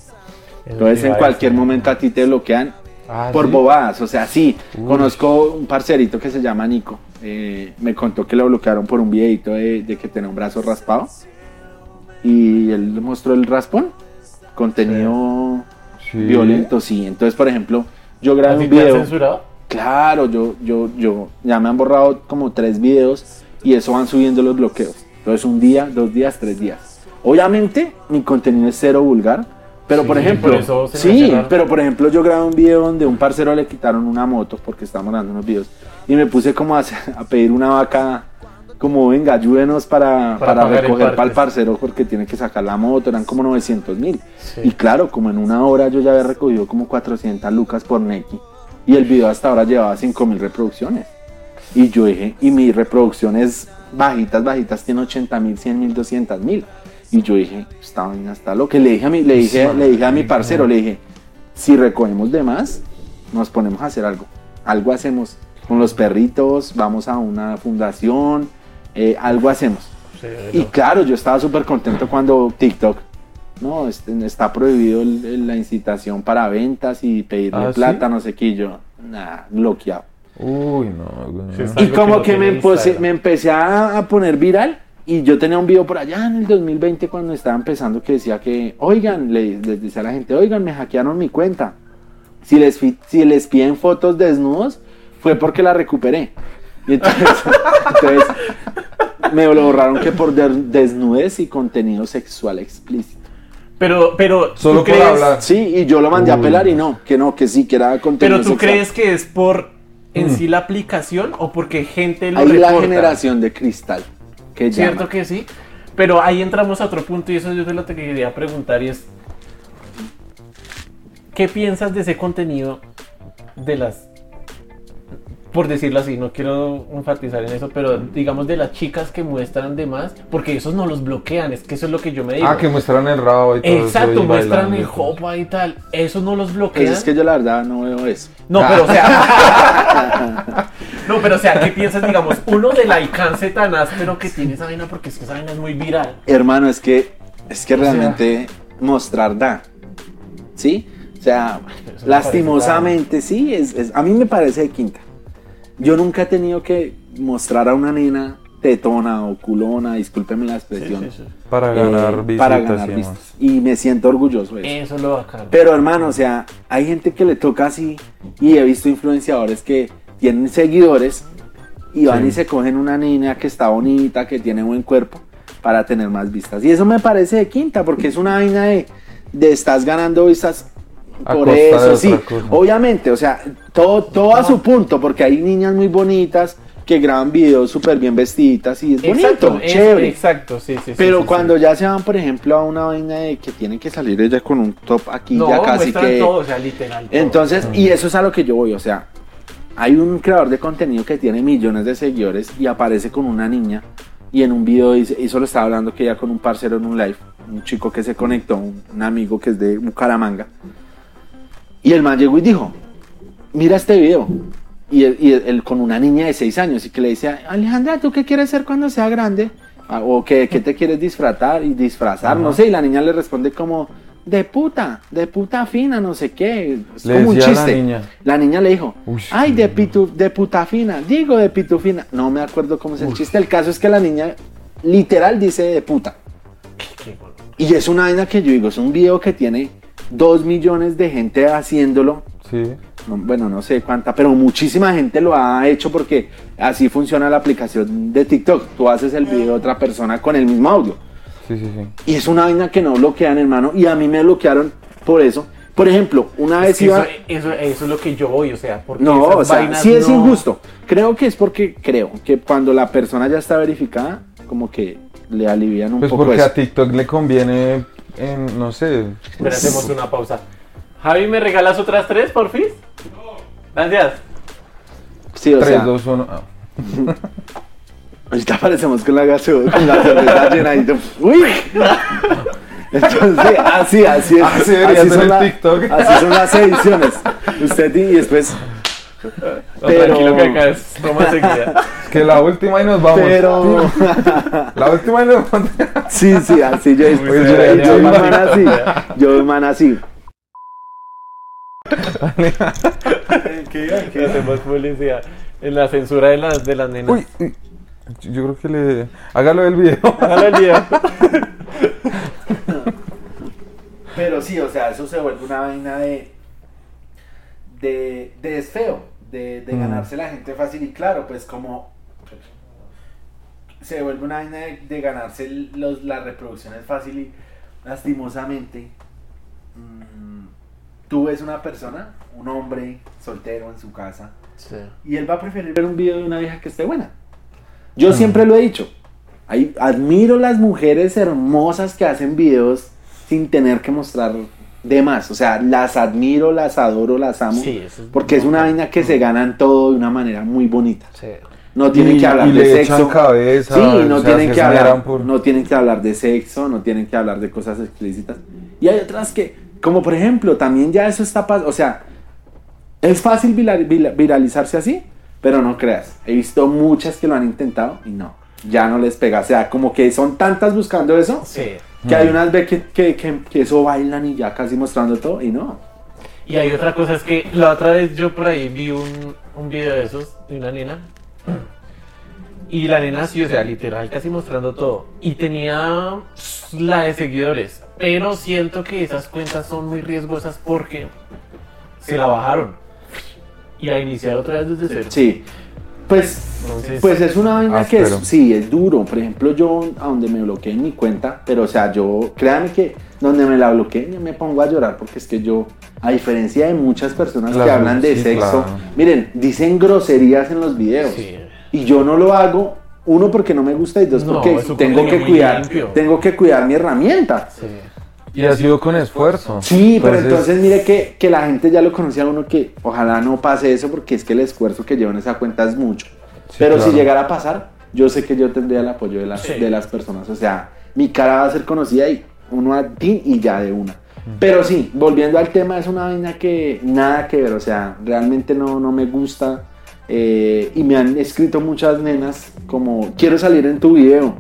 Entonces en cualquier momento a ti te bloquean Ah, por ¿sí? bobadas, o sea, sí, Uy. conozco un parcerito que se llama Nico, eh, me contó que lo bloquearon por un videito de, de que tenía un brazo raspado y él mostró el raspón, contenido Sí. violento, sí, entonces por ejemplo, yo grabé ¿Así un video... censurado? Claro, yo, yo, yo, ya me han borrado como tres videos y eso van subiendo los bloqueos. Entonces un día, dos días, tres días. Obviamente mi contenido es cero vulgar, pero Sí, por ejemplo, por eso sí, pero por ejemplo yo grabé un video donde un parcero le quitaron una moto porque estábamos dando unos videos y me puse como a, a pedir una vaca, como venga, ayúdenos para, Para recoger para el parcero porque tiene que sacar la moto, eran como 900 mil. Sí. Y claro, como en una hora yo ya había recogido como 400 lucas por Neki. Y el video hasta ahora llevaba 5000 reproducciones. Y yo dije, y mis reproducciones bajitas, bajitas, tiene 80 mil, 100 mil, 200 mil. Y yo dije, está bien, hasta lo que le dije a mi, le dije, le dije a mi parcero, le dije, si recogemos de más, nos ponemos a hacer algo. Algo hacemos con los perritos, vamos a una fundación, eh, algo hacemos. Sí, Y no. claro, yo estaba súper contento cuando TikTok, no, este, está prohibido el- el- la incitación para ventas y pedirle ¿Ah, sí? plata, no sé qué, y yo, nada, bloqueado. Uy, no. Sí, está- Y como que que, me, empecé, me empecé a poner viral y yo tenía un video por allá en el 2020 cuando estaba empezando que decía que, oigan, le- les decía a la gente, oigan, me hackearon mi cuenta. Si les, si les piden fotos desnudos, fue porque la recuperé. Y entonces, entonces me lo borraron que por de- desnudez y contenido sexual explícito. Pero, pero, Solo ¿tú por crees, hablar. Sí, y yo lo mandé a pelar y no, que no, que sí, que era contenido pero tú sexual. crees que es por en Mm. sí la aplicación o porque gente lo la reporta? generación de cristal. Que Cierto llama. que sí. Pero ahí entramos a otro punto y eso yo te lo te quería preguntar y es ¿qué piensas de ese contenido de las por decirlo así, no quiero enfatizar en eso, pero digamos de las chicas que muestran de más, porque esos no los bloquean, es que eso es lo que yo me digo. Ah, que muestran el rabo y todo eso Exacto, y muestran el jopa y tal, eso no los bloquean. Pues es que yo la verdad no veo eso. No, pero o sea. no, pero o sea, ¿qué piensas, digamos, uno del alcance tan áspero que tiene esa vaina? Porque es que esa vaina es muy viral. Hermano, es que es que O sea- realmente mostrar da. ¿Sí? O sea, lastimosamente sí, es, es- a mí me parece de quinta. Yo nunca he tenido que mostrar a una nena tetona o culona, discúlpeme la expresión, Sí, sí, sí. Para eh, ganar visitas para ganar vistas. Y me siento orgulloso de eso. Eso es lo bacano. Pero hermano, o sea, hay gente que le toca así y he visto influenciadores que tienen seguidores y van Sí. y se cogen una niña que está bonita, que tiene buen cuerpo para tener más vistas. Y eso me parece de quinta porque es una vaina de, de estás ganando vistas A por eso, sí. cosa. Obviamente, o sea, todo, todo a su punto porque hay niñas muy bonitas que graban videos súper bien vestiditas y es bonito, es- chévere. exacto, sí, sí. Pero sí, cuando sí. ya se van, por ejemplo, a una vaina de que tienen que salir ella con un top aquí, No, ya casi que. todo, o sea, literal. todo. Entonces, y eso es a lo que yo voy, o sea, hay un creador de contenido que tiene millones de seguidores y aparece con una niña y en un video dice, y solo estaba hablando que ya con un parcero en un live, un chico que se conectó, un, un amigo que es de Bucaramanga, y el man llegó y dijo, mira este video. Y él, y él- él con una niña de 6 años y que le dice, Alejandra, ¿tú qué quieres ser cuando sea grande? Ah, O que, ¿qué te quieres disfrazar y disfrazar, no sé, y la niña le responde como, de puta, de puta fina, no sé qué, es Le como un a la chiste. niña. La niña le dijo, Uy, ay, de, pitu, de puta fina, digo de pitufina, no me acuerdo cómo es el chiste, el caso es que la niña literal dice de puta. Qué. Y es una vaina que yo digo, es un video que tiene dos millones de gente haciéndolo, Sí. no, bueno, no sé cuánta, pero muchísima gente lo ha hecho porque así funciona la aplicación de TikTok. Tú haces el video de otra persona con el mismo audio. Sí, sí, sí. Y es una vaina que no bloquean, hermano. Y a mí me bloquearon por eso. Por ejemplo, una Es vez que iba... eso, eso, eso es lo que yo voy, o sea, porque No, esas o sea, vainas sí es no- injusto. Creo que es porque creo que cuando la persona ya está verificada, como que le alivian un Pues poco porque eso. a TikTok le conviene en, no sé. Pero hacemos una pausa. Javi, ¿me regalas otras tres, por fin? Gracias. Sí, o 3, sea, 2, 1. ahorita aparecemos con la gaseosa, con la cerveza llena y ¡Uy! Entonces, así, así es. Así debería ser son la- TikTok. así son las ediciones. Usted y y después. No, Pero- Tranquilo que acá es toma seguida. Que la última y nos vamos. Pero. La última y nos vamos. Sí, sí, así yo, Uy, yo, yo, yo, mal. man así. Yo, man así. Que hacemos publicidad en la censura de las, de las nenas. Uy, uy. Yo creo que le. Hágalo del video. Hágalo el video. Pero sí, o sea, eso se vuelve una vaina de. de, de desfeo, de, de Mm. ganarse la gente fácil y claro, pues como. Se vuelve una vaina de, de ganarse los, las reproducciones fácil y lastimosamente. mm, tú ves una persona, un hombre soltero en su casa, Sí. y él va a preferir ver un video de una vieja que esté buena. Yo siempre lo he dicho. Ahí, admiro las mujeres hermosas que hacen videos sin tener que mostrar de más. O sea, las admiro, las adoro, las amo. Sí, eso es porque es una vaina que se ganan todo de una manera muy bonita. Sí. No tienen Y- que hablar y de le sexo. echan cabeza, sí, o no sea, tienen se que hablar, por- no tienen que hablar de sexo, no tienen que hablar de cosas explícitas. Y hay otras que, como por ejemplo, también ya eso está pasando, o sea, es fácil viral- vira- viralizarse así, pero no creas. He visto muchas que lo han intentado y no, ya no les pega. O sea, como que son tantas buscando eso, Sí. que hay unas veces que, que, que, que eso bailan y ya casi mostrando todo y no. Y hay otra cosa, es que la otra vez yo por ahí vi un, un video de esos, de una nena. Y la nena sí, o sea, literal, casi mostrando todo. Y tenía la de seguidores. Pero siento que esas cuentas son muy riesgosas porque se la bajaron. Y a iniciar otra vez desde cero. Sí. Pues, Entonces- pues es una vaina que es, sí, es duro. Por ejemplo, yo a donde me bloqueé mi cuenta, pero o sea, yo, créanme que donde me la bloqueé yo me pongo a llorar porque es que yo, a diferencia de muchas personas que hablan de sí, sexo, claro. miren, dicen groserías en los videos. Sí. Y yo no lo hago, uno porque no me gusta y dos No, porque tengo que cuidar, limpio. tengo que cuidar mi herramienta. Sí. Y ha sido con esfuerzo. Sí, pero entonces mire que, que la gente ya lo conocía a uno que ojalá no pase eso porque es que el esfuerzo que lleva en esa cuenta es mucho. Sí, pero si llegara a pasar, yo sé que yo tendría el apoyo de las, Sí. de las personas. O sea, mi cara va a ser conocida y uno a ti y ya de una. Pero sí, volviendo al tema, es una vaina que nada que ver. O sea, realmente no, no me gusta. eh, y me han escrito muchas nenas como, quiero salir en tu video.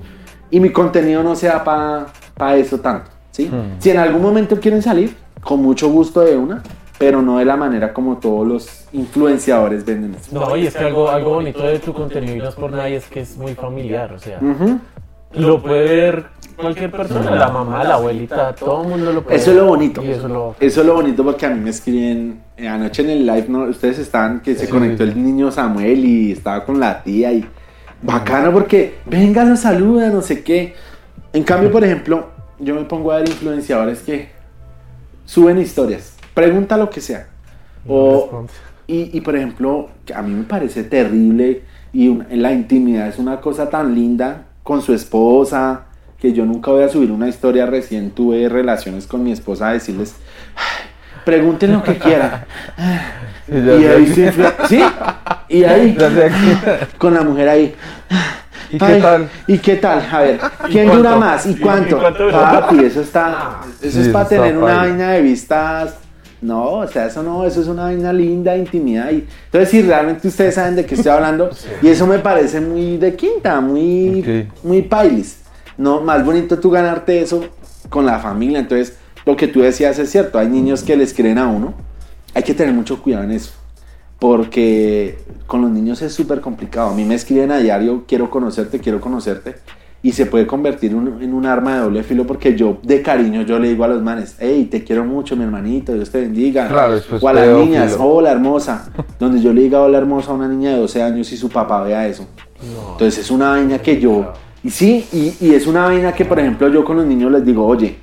Y mi contenido no sea para eso tanto. ¿Sí? Hmm. Si en algún momento quieren salir, con mucho gusto de una, pero no de la manera como todos los influenciadores venden eso. No, y es que algo, algo bonito de tu contenido y no es por nadie, es que es muy familiar, o sea, lo puede ver cualquier persona, la mamá, la abuelita, todo el mundo lo puede Eso es lo bonito. Y eso es lo... Eso es lo bonito porque a mí me escriben eh, anoche en el live, ¿no? Ustedes estaban que se Sí. conectó el niño Samuel y estaba con la tía y bacano porque venga, nos saluda, no sé qué. En cambio, por ejemplo, yo me pongo a ver influenciadores que suben historias, pregunta lo que sea. O, y, y, por ejemplo, a mí me parece terrible y la intimidad es una cosa tan linda con su esposa que yo nunca voy a subir una historia recién tuve relaciones con mi esposa a decirles "Ay, pregunten lo que quieran Y y ahí se infla- sí y ahí con la mujer ahí ¿Y qué Ay, tal? ¿Y qué tal? A ver, ¿quién dura más? ¿Y ¿Y- cuánto? y cuánto? Papi, eso está. Eso Sí, es para tener una vaina de vistas. No, o sea, eso no, eso es una vaina linda, intimidad. Y, entonces, si realmente ustedes saben de qué estoy hablando, y eso me parece muy de quinta, muy, Ok. muy pailis. No, más bonito tú ganarte eso con la familia. Entonces, lo que tú decías es cierto. Hay niños que les creen a uno. Hay que tener mucho cuidado en eso. Porque con los niños es súper complicado. A mí me escriben a diario, quiero conocerte, quiero conocerte. Y se puede convertir un- en un arma de doble filo porque yo de cariño yo le digo a los manes, hey, te quiero mucho, mi hermanito, Dios te bendiga. Claro, después o a las niñas, hola hermosa. Donde yo le diga hola hermosa a una niña de 12 años y su papá vea eso. No. Entonces es una vaina que yo... Y sí, y, y es una vaina que por ejemplo yo con los niños les digo, oye,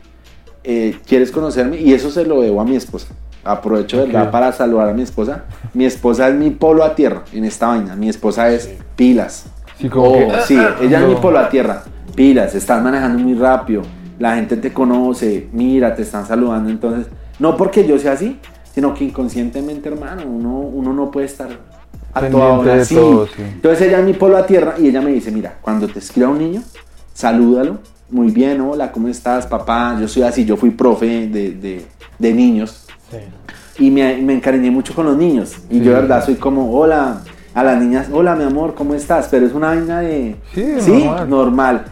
eh, ¿quieres conocerme? Y eso se lo debo a mi esposa. Aprovecho, ¿verdad? Para saludar a mi esposa. Mi esposa es mi polo a tierra en esta vaina. Mi esposa es pilas. Sí, como Oh, que- sí, ella es mi polo a tierra. Pilas, están manejando muy rápido. la gente te conoce, mira, te están saludando, entonces, no porque yo sea así, sino que inconscientemente, hermano, uno, uno no puede estar a toda hora así. todo, sí. Entonces ella es mi polo a tierra y ella me dice, mira, cuando te escriba un niño, salúdalo, muy bien, hola, ¿cómo estás, papá? Yo soy así, yo fui profe de, de- de niños Sí. y me, me encariñé mucho con los niños. Y Sí. yo, de verdad, soy como, hola, a las niñas, hola, mi amor, ¿cómo estás? Pero es una vaina de... Sí, normal. normal.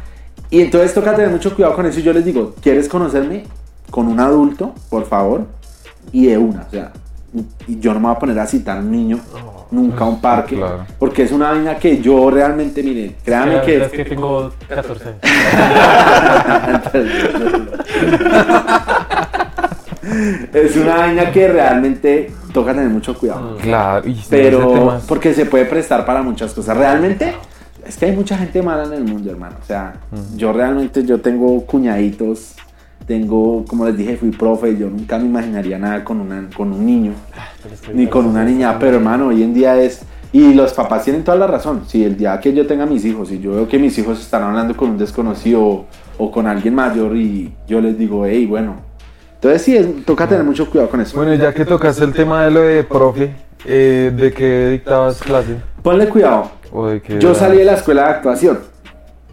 Y entonces toca tener mucho cuidado con eso. Y yo les digo, ¿quieres conocerme con un adulto, por favor? Y de una, o sea, yo no me voy a poner a citar a un niño nunca a un parque, claro. porque es una vaina que yo realmente, mire, créame La que... es que tengo 14 años. es una vaina que realmente toca tener mucho cuidado. Claro, y Pero porque se puede prestar para muchas cosas. Realmente es que hay mucha gente mala en el mundo, hermano. O sea, yo realmente yo tengo cuñaditos, tengo, como les dije, fui profe, yo nunca me imaginaría nada con una con un niño, que ni con una niña, pero hermano, hoy en día es y los papás tienen toda la razón. Si el día que yo tenga mis hijos y yo veo que mis hijos están hablando con un desconocido o con alguien mayor y yo les digo, hey, bueno. Entonces sí, es- toca tener mucho cuidado con eso. Bueno, ya que tocaste el tema de lo de profe, eh, ¿de qué dictabas clase? Ponle cuidado. ¿O de qué Yo salí de la escuela de actuación.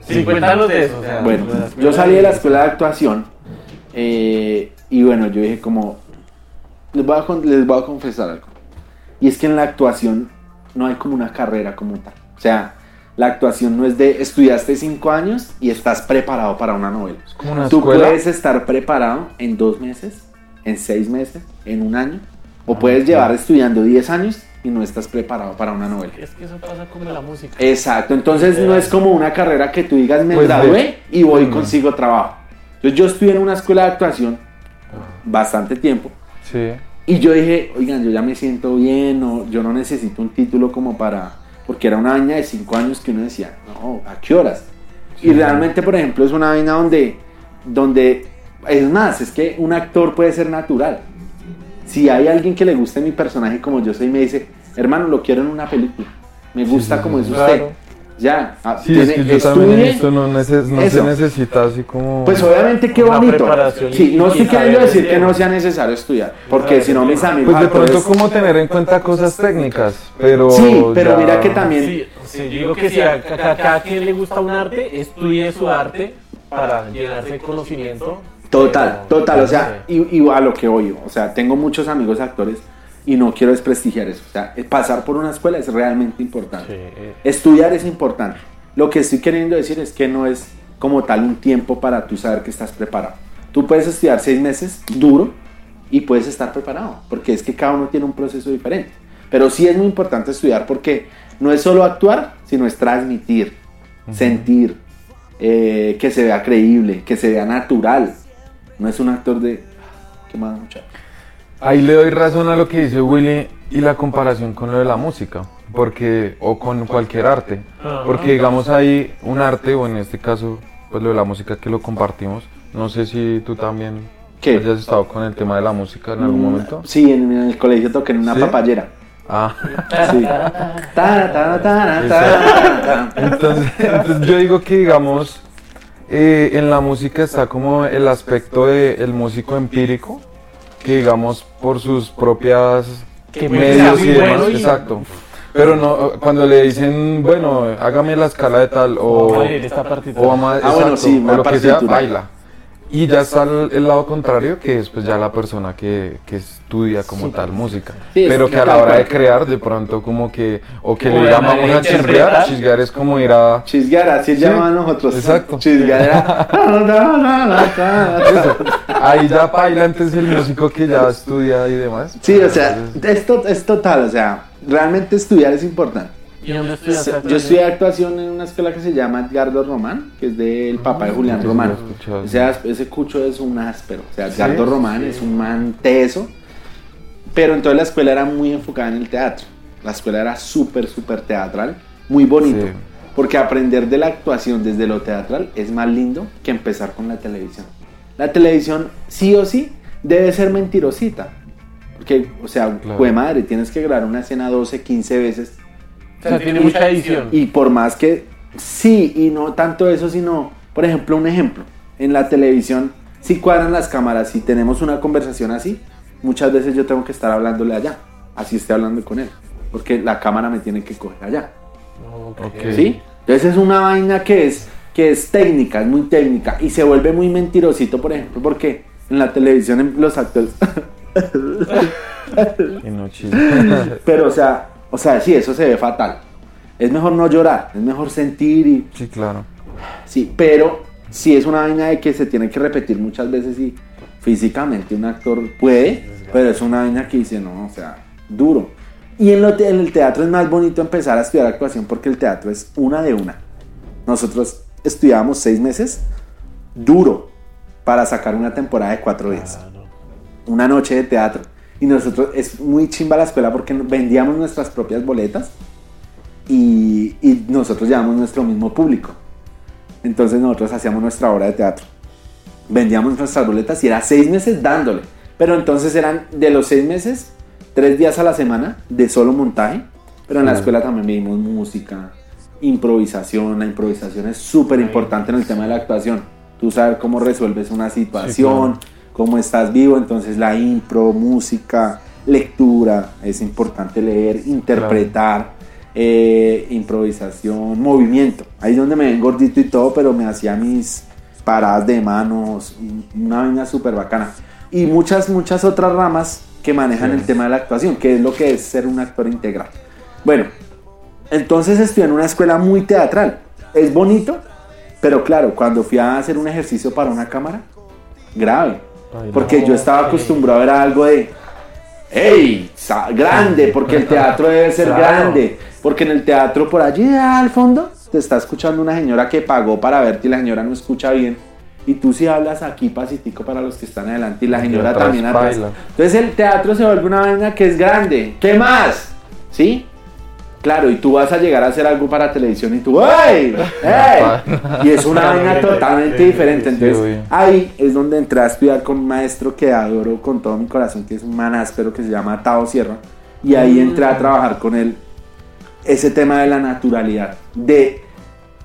Sí, cuéntanos de eso. o sea, Bueno, yo salí de la escuela de actuación eh, y bueno, yo dije como, les voy, a, les voy a confesar algo. Y es que en la actuación no hay como una carrera como tal. O sea, la actuación no es de estudiaste cinco años y estás preparado para una novela. como una Tú escuela? puedes estar preparado en dos meses, en seis meses, en un año, o puedes llevar estudiando 10 años y no estás preparado para una novela. Es que eso pasa como la música. Exacto, entonces no es como una carrera que tú digas me Pues de- gradué y voy y consigo trabajo. Entonces yo estuve en una escuela de actuación bastante tiempo Sí. y yo dije, oigan, yo ya me siento bien, o yo no necesito un título como para, porque era una vaina de cinco años que uno decía, no, ¿a qué horas? Y realmente, por ejemplo, es una vaina donde, donde, es más, es que un actor puede ser natural. Si hay alguien que le guste mi personaje como yo soy, me dice, hermano, lo quiero en una película. Me gusta sí, como es claro. usted. Ya, ah, Sí, es tiene- que yo también visto, no, neces- no se necesita así como... Pues obviamente qué bonito. Sí, no estoy queriendo decir que no sea necesario estudiar, porque Saber si no mis amigos pues de pronto como tener en cuenta cosas técnicas, pero... Sí, pero ya- mira que también Sí, sí, yo digo que si a, a- a cada quien le gusta un arte, estudie su arte para llenarse de conocimiento. Total, total, o sea, y, y a lo que oigo, o sea, tengo muchos amigos actores y no quiero desprestigiar eso, o sea, eh, pasar por una escuela es realmente importante. Sí, eh, Estudiar es importante. Lo que estoy queriendo decir es que no es como tal un tiempo para tú saber que estás preparado. Tú puedes estudiar seis meses duro y puedes estar preparado, porque es que cada uno tiene un proceso diferente. Pero sí es muy importante estudiar porque no es solo actuar, sino es transmitir, sentir, eh, que se vea creíble, que se vea natural. No es un actor de... ¿Qué más, muchacho? Ahí le doy razón a lo que dice Willy y la comparación con lo de la música, porque o con cualquier arte, porque digamos hay un arte o en este caso pues lo de la música que lo compartimos. No sé si tú también ¿Qué? hayas estado con el tema de la música en algún momento. Sí, en, en el colegio toqué en una ¿Sí? papayera. Ah, Sí. Ta, ta, ta, entonces, entonces yo digo que digamos eh, en la música está como el aspecto del músico empírico, que digamos por sus propias Que medios y demás, bueno y- exacto. Pero no, cuando le dicen, bueno, hágame la escala de tal o, esta o vamos a- Ah, bueno, exacto, sí, o lo que sea, baila. Y ya está el, el lado contrario, que es pues ya la persona que, que estudia como tal música. Sí, Pero que a la hora de crear, de pronto como que, o que le manera a chisguear, chisguear es como ir a... Chisguear, así Sí, llaman nosotros. exacto. Chisguear era. Ahí ya baila antes el músico que ya estudia y demás. Sí, o sea, es, to- es total, o sea, realmente estudiar es importante. ¿Y dónde estudiaste? Yo estudié actuación en una escuela que se llama Edgardo Román, que es del papá de Julián Román. O sea, ese cucho es un áspero. O sea, Sí, Edgardo Román sí. es un man teso. Pero entonces la escuela era muy enfocada en el teatro. La escuela era súper, súper teatral, muy bonito. Sí. Porque aprender de la actuación desde lo teatral es más lindo que empezar con la televisión. La televisión, sí o sí, debe ser mentirosita. Porque, o sea, Claro. madre, tienes que grabar una escena 12, 15 veces. O sea, tiene mucha edición. Y por más que, sí, y no tanto eso, sino, por ejemplo, un ejemplo. en la televisión, si cuadran las cámaras, si tenemos una conversación así, muchas veces yo tengo que estar hablándole allá, así esté hablando con él, porque la cámara me tiene que coger allá. Ok. Ok. ¿Sí? Entonces es una vaina que es, que es técnica, es muy técnica, y se vuelve muy mentirosito, por ejemplo, porque en la televisión en- los actores... Pero, o sea, o sea, sí, eso se ve fatal. Es mejor no llorar, es mejor sentir y... Sí, claro. Sí, pero sí es una vaina de que se tiene que repetir muchas veces y físicamente un actor puede, pero es una vaina que dice, no, o sea, duro. Y en, lo te- en el teatro es más bonito empezar a estudiar actuación porque el teatro es una de una. Nosotros estudiábamos seis meses duro para sacar una temporada de cuatro días una noche de teatro. Y nosotros, es muy chimba la escuela porque vendíamos nuestras propias boletas y, y nosotros llevamos nuestro mismo público. Entonces nosotros hacíamos nuestra obra de teatro. Vendíamos nuestras boletas y era seis meses dándole. Pero entonces eran de los seis meses, tres días a la semana de solo montaje. Pero en la Sí. escuela también vimos música, improvisación. La improvisación es súper importante en el tema de la actuación. Tú sabes cómo resuelves una situación, cómo estás vivo. Entonces la impro, música, lectura, es importante leer, interpretar, eh, improvisación, movimiento. Ahí es donde me ven gordito y todo, pero me hacía mis paradas de manos, una vaina súper bacana. Y muchas, muchas otras ramas que manejan Sí. el tema de la actuación, que es lo que es ser un actor integral. Bueno, entonces estudié en una escuela muy teatral. Es bonito, pero claro, cuando fui a hacer un ejercicio para una cámara, grave. Ay, Porque no, yo estaba acostumbrado a ver algo de, ¡Ey! sa- Grande, porque el teatro debe ser Claro. grande. Porque en el teatro por allí al fondo te está escuchando una señora que pagó para verte y la señora no escucha bien. Y tú sí hablas aquí pasitico para los que están adelante y la señora también atrás. Entonces el teatro se vuelve una vaina que es grande. ¿Qué más? ¿Sí? Claro, y tú vas a llegar a hacer algo para televisión y tú, ¡ay! ¡Ey! Y es una vaina totalmente diferente. Entonces, ahí es donde entré a estudiar con un maestro que adoro con todo mi corazón, que es un man áspero que se llama Tao Sierra. Y ahí entré a trabajar con él ese tema de la naturalidad. De,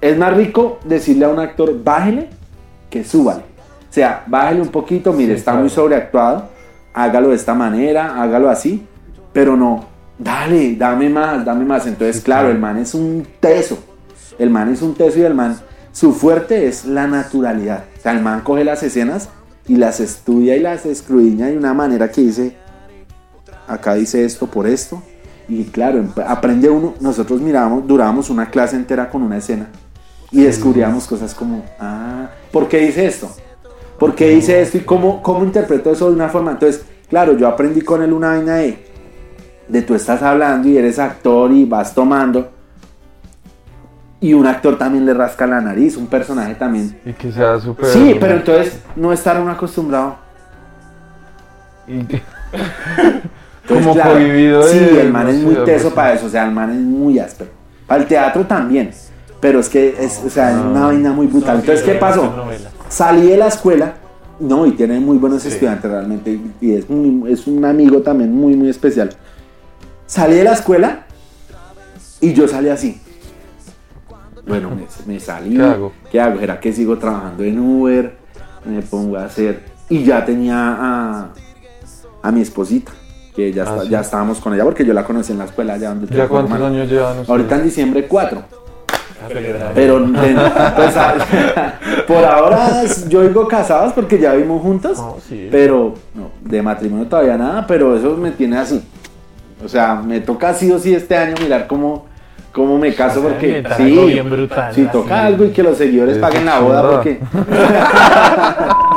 es más rico decirle a un actor, bájele, que súbale. O sea, bájele un poquito, mire, Sí, está claro. muy sobreactuado, hágalo de esta manera, hágalo así, pero no, dale, dame más, dame más. Entonces, claro, el man es un teso. El man es un teso y el man, su fuerte es la naturalidad. O sea, el man coge las escenas y las estudia y las escudriña de una manera que dice, acá dice esto por esto. Y claro, aprende uno, nosotros mirábamos, durábamos una clase entera con una escena y descubríamos cosas como, ah, ¿por qué dice esto? ¿Por qué dice esto? ¿Y cómo, cómo interpreto eso de una forma? Entonces, claro, yo aprendí con él una vaina de, de tú estás hablando y eres actor y vas tomando. Y un actor también le rasca la nariz, un personaje también. Y que sea súper. Sí, pero entonces no estar uno acostumbrado. Y que- Entonces, Como cohibido Sí, de- el man no es muy teso para eso, o sea, el man es muy áspero. Para el teatro también, pero es que es, o sea, es una vaina muy brutal. No, Entonces, sí, ¿qué pasó? Salí de la escuela, no, y tiene muy buenos Sí. estudiantes realmente, y es, muy- es un amigo también muy, muy especial. Salí de la escuela y yo salí así. Bueno, me, me salí. ¿Qué hago? ¿Qué hago? ¿Será que sigo trabajando en Uber? Me pongo a hacer. Y ya tenía a, a mi esposita, que ya, Ah, está- sí. ya estábamos con ella porque yo la conocí en la escuela. Ya, donde ¿Ya cuántos normal. años llevan ustedes? Ahorita en diciembre 4. A celebrar. Pero de- pues, por ahora yo digo casados porque ya vivimos juntos. No, sí. Pero no, de matrimonio todavía nada, pero eso me tiene así. O sea, me toca sí o sí este año mirar cómo, cómo me caso O sea, porque sí, bien brutal, si toca algo y que los seguidores Es paguen la boda porque